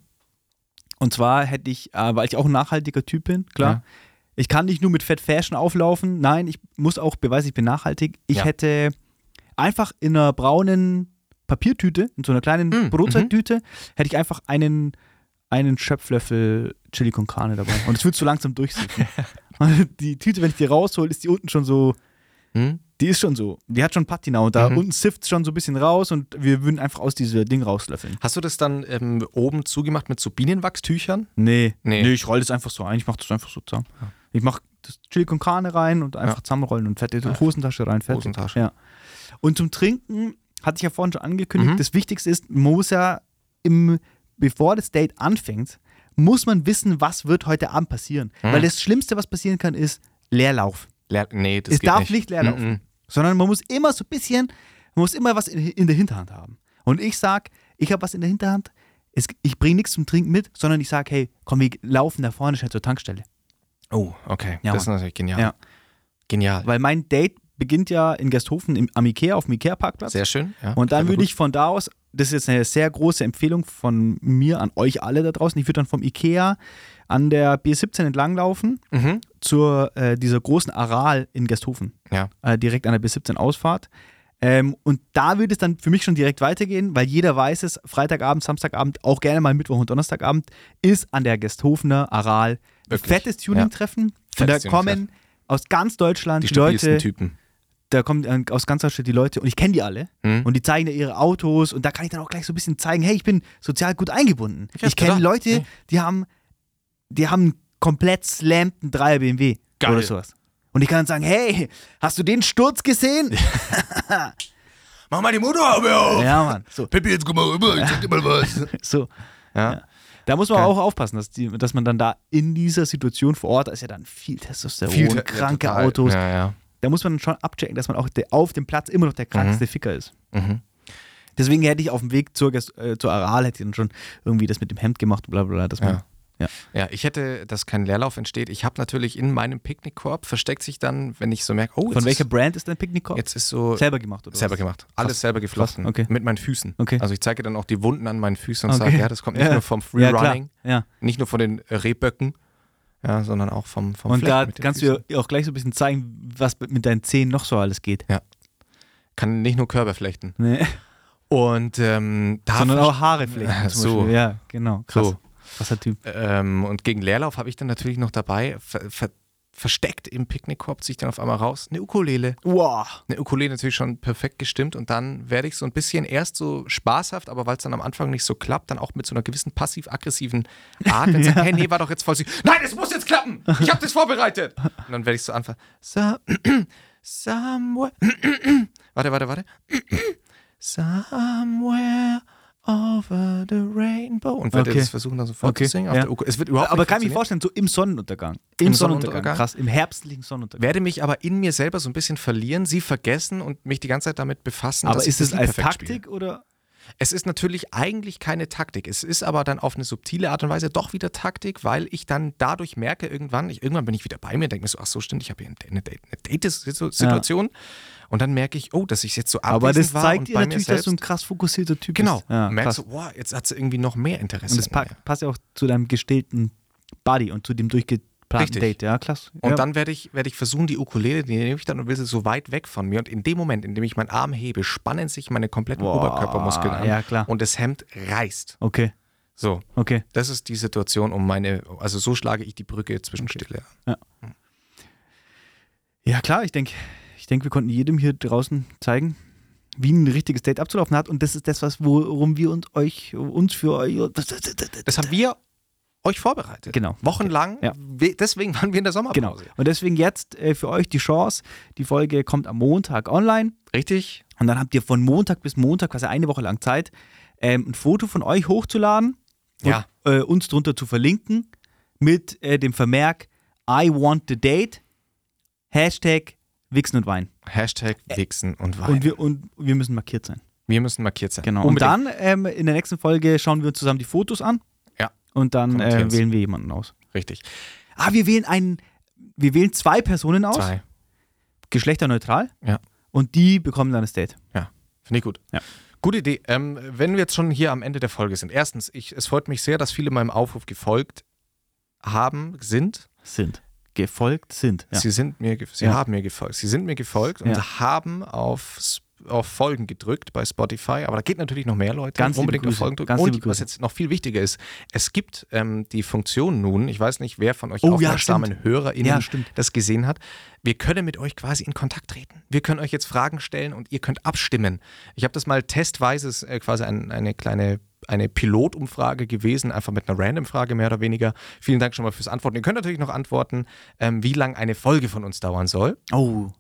Und zwar hätte ich, äh, weil ich auch ein nachhaltiger Typ bin, klar. Ja. Ich kann nicht nur mit Fat Fashion auflaufen. Nein, ich muss auch beweisen, ich bin nachhaltig. Ich Ja. hätte einfach in einer braunen Papiertüte, in so einer kleinen Mm, Brotzeittüte, hätte ich einfach einen, einen Schöpflöffel Chili con Carne dabei. Und es wird so langsam durchsiffen. Und die Tüte, wenn ich die raushole, ist die unten schon so, Hm? die ist schon so, die hat schon Patina und da Mhm. unten sifft schon so ein bisschen raus und wir würden einfach aus diesem Ding rauslöffeln. Hast du das dann ähm, oben zugemacht mit so Bienenwachstüchern? Nee, Nee. nee, ich rolle das einfach so ein, ich mache das einfach so zusammen. Ich mache das Chili con Carne rein und einfach Ja. zusammenrollen und fertig, Ja. Hosentasche rein, fertig. Hosentasche. Ja. Und zum Trinken, hatte ich ja vorhin schon angekündigt, Mhm. das Wichtigste ist, man muss ja im, bevor das Date anfängt, muss man wissen, was wird heute Abend passieren. Mhm. Weil das Schlimmste, was passieren kann, ist Leerlauf. Leer, nee, das Es geht darf nicht. nicht leer laufen. Mhm. sondern man muss immer so ein bisschen, man muss immer was in, in der Hinterhand haben. Und ich sag, ich habe was in der Hinterhand, es, ich bringe nichts zum Trinken mit, sondern ich sage, hey, komm, wir laufen da vorne schnell zur Tankstelle. Oh, okay. Ja, das ist natürlich genial. Ja. Genial. Weil mein Date beginnt ja in Gasthofen im, am Ikea, auf dem Ikea-Parkplatz. Sehr schön. Ja. Und dann würde ich von da aus, das ist jetzt eine sehr große Empfehlung von mir an euch alle da draußen, ich würde dann vom Ikea an der B17 entlanglaufen Mhm. zur äh, dieser großen Aral in Gasthofen. Ja. Äh, direkt an der B17 Ausfahrt. Ähm, und da würde es dann für mich schon direkt weitergehen, weil jeder weiß es, Freitagabend, Samstagabend, auch gerne mal Mittwoch und Donnerstagabend, ist an der Gesthofener Aral ein Wirklich? fettes Tuning-Treffen. Und da kommen aus ganz Deutschland Die Leute, Typen. Da kommen äh, aus ganz Deutschland die Leute und ich kenne die alle Mhm. und die zeigen da ihre Autos und da kann ich dann auch gleich so ein bisschen zeigen, hey, ich bin sozial gut eingebunden. Ja, ich kenne. Leute, Nee. die haben, die haben komplett slammten 3er BMW Geil. oder sowas. Und ich kann dann sagen, hey, hast du den Sturz gesehen? Mach mal die Motorhaube auf! ja, Mann. So, Pippi, jetzt komm mal rüber, ich sag dir mal was. so. Ja. Da muss man Geil. auch aufpassen, dass, die, dass man dann da in dieser Situation vor Ort, da ist ja dann viel Testosteron, Viel kranke ja. Autos. Ja, ja. Da muss man schon abchecken, dass man auch der, auf dem Platz immer noch der krankste Ficker ist. Mhm. Deswegen hätte ich auf dem Weg zur, äh, zur Aral hätte ich dann schon irgendwie das mit dem Hemd gemacht, bla bla bla. Dass man, Ja. Ja. Ja, ich hätte, dass kein Leerlauf entsteht. Ich habe natürlich in meinem Picknickkorb versteckt sich dann, wenn ich so merke, oh, Von welcher ist, Brand ist dein Picknickkorb? jetzt ist so Selber gemacht, oder? selber was? gemacht. Alles Krass. selber geflochten. Krass, okay. Mit meinen Füßen. Okay. Also ich zeige dann auch die Wunden an meinen Füßen und Okay. sage, ja, das kommt nicht Ja. nur vom Ja. Freerunning, Ja. nicht nur von den Rehböcken, ja, sondern auch vom, vom Und Flecken da kannst Füßen. du ja auch gleich so ein bisschen zeigen, was mit deinen Zehen noch so alles geht. Kann nicht nur Körper flechten. Nee. Und ähm, da Sondern auch Haare flechten. So. Beispiel. Ja, genau. Krass. So. Krasser Typ. Ähm, und gegen Leerlauf habe ich dann natürlich noch dabei, ver ver versteckt im Picknickkorb, ziehe ich dann auf einmal raus, eine Ukulele. Wow. Eine Ukulele natürlich schon perfekt gestimmt und dann werde ich so ein bisschen erst so spaßhaft, aber weil es dann am Anfang nicht so klappt, dann auch mit so einer gewissen passiv-aggressiven Art, dann sagen, hey, nee, war doch jetzt voll süß. Nein, es muss jetzt klappen! Ich habe das vorbereitet! Und dann werde ich so anfangen, so, somewhere, warte, warte, warte, somewhere over the rainbow und werde Okay. das versuchen dann so Okay, vorzusingen. auf ja. Es wird überhaupt Aber kann ich mir vorstellen, so im Sonnenuntergang. Im, Im Sonnenuntergang. Sonnenuntergang? Krass. Im herbstlichen Sonnenuntergang. werde mich aber in mir selber so ein bisschen verlieren, sie vergessen und mich die ganze Zeit damit befassen. Aber ist es als perfekt spiele. Taktik oder? Es ist natürlich eigentlich keine Taktik. Es ist aber dann auf eine subtile Art und Weise doch wieder Taktik, weil ich dann dadurch merke, irgendwann, ich, irgendwann bin ich wieder bei mir, denke mir so, ach so, stimmt, ich habe hier eine, Date- eine Date-Situation. Und dann merke ich, oh, dass ich jetzt so Aber das war zeigt und dir natürlich, dass du ein krass fokussierter Typ Genau. bist. Ja, und merkst krass. so, wow, jetzt hat sie irgendwie noch mehr Interesse. Und das in pa passt ja auch zu deinem gestillten Body und zu dem durchgeplanten Richtig. Date. Ja, klasse. Und ja. dann werde ich, werde ich versuchen, die Ukulele, die nehme ich dann und will sie so weit weg von mir. Und in dem Moment, in dem ich meinen Arm hebe, spannen sich meine kompletten Boah, Oberkörpermuskeln an. ja, klar. Und das Hemd reißt. Okay, So, okay. das ist die Situation um meine, also so schlage ich die Brücke zwischen Stille. Ja, klar, ich denke, ich denk, wir konnten jedem hier draußen zeigen, wie ein richtiges Date abzulaufen hat. Und das ist das, was, worum wir uns, euch, uns für euch. Das haben wir euch vorbereitet. Genau. Wochenlang. Ja. We- Deswegen waren wir in der Genau. Sommerpause. Und deswegen jetzt äh, für euch die Chance. Die Folge kommt am Montag online. Richtig? Und dann habt ihr von Montag bis Montag, quasi eine Woche lang Zeit, ähm, ein Foto von euch hochzuladen und Ja. äh, uns drunter zu verlinken mit äh, dem Vermerk I want the date, Hashtag Wichsen und Wein. Hashtag Wichsen und Wein. Und wir, und wir müssen markiert sein. wir müssen markiert sein. Genau. Unbedingt. Und dann ähm, in der nächsten Folge schauen wir uns zusammen die Fotos an. Ja. Und dann äh, wählen wir jemanden aus. Richtig. Ah, wir wählen einen, wir wählen zwei Personen aus, Zwei. geschlechterneutral. Ja. Und die bekommen dann das Date. Finde ich gut. Ja. Gute Idee. Ähm, wenn wir jetzt schon hier am Ende der Folge sind. Erstens, ich, es freut mich sehr, dass viele meinem Aufruf gefolgt haben, sind. Sind. Gefolgt sind. Ja. Sie sind mir, sie Ja. haben mir gefolgt. Sie sind mir gefolgt und Ja. haben auf, S- auf Folgen gedrückt bei Spotify. Aber da geht natürlich noch mehr Leute. Ganz unbedingt auf. Folgen drücken. Und was jetzt noch viel wichtiger ist, es gibt ähm, die Funktion nun, ich weiß nicht, wer von euch Oh ja, aufmerksamen HörerInnen Ja, das gesehen hat. Wir können mit euch quasi in Kontakt treten. Wir können euch jetzt Fragen stellen und ihr könnt abstimmen. Ich habe das mal testweise, äh, quasi ein, eine kleine eine Pilotumfrage gewesen, einfach mit einer Random-Frage mehr oder weniger. Vielen Dank schon mal fürs Antworten. Ihr könnt natürlich noch antworten, ähm, wie lang eine Folge von uns dauern soll. Oh,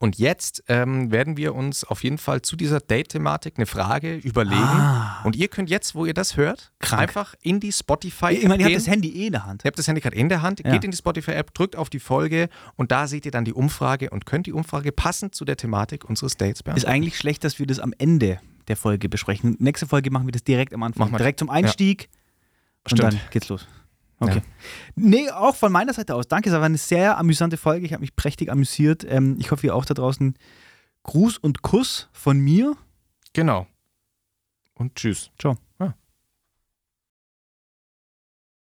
Und jetzt ähm, werden wir uns auf jeden Fall zu dieser Date-Thematik eine Frage überlegen. Ah. Und ihr könnt jetzt, wo ihr das hört, Krank. einfach in die Spotify ich meine, ihr habt das Handy eh in der Hand. Ihr habt das Handy gerade in der Hand, Ja. geht in die Spotify-App, drückt auf die Folge und da seht ihr dann die Umfrage und könnt die Umfrage passend zu der Thematik unseres Dates Ist beantworten. eigentlich schlecht, dass wir das am Ende der Folge besprechen. Nächste Folge machen wir das direkt am Anfang. Machen wir. direkt zum Einstieg. Und Stimmt. dann geht's los. Okay. Nee, auch von meiner Seite aus. Danke, es war eine sehr amüsante Folge. Ich habe mich prächtig amüsiert. Ähm, ich hoffe, ihr auch da draußen. Gruß und Kuss von mir. Genau. Und tschüss. Ciao. Ja.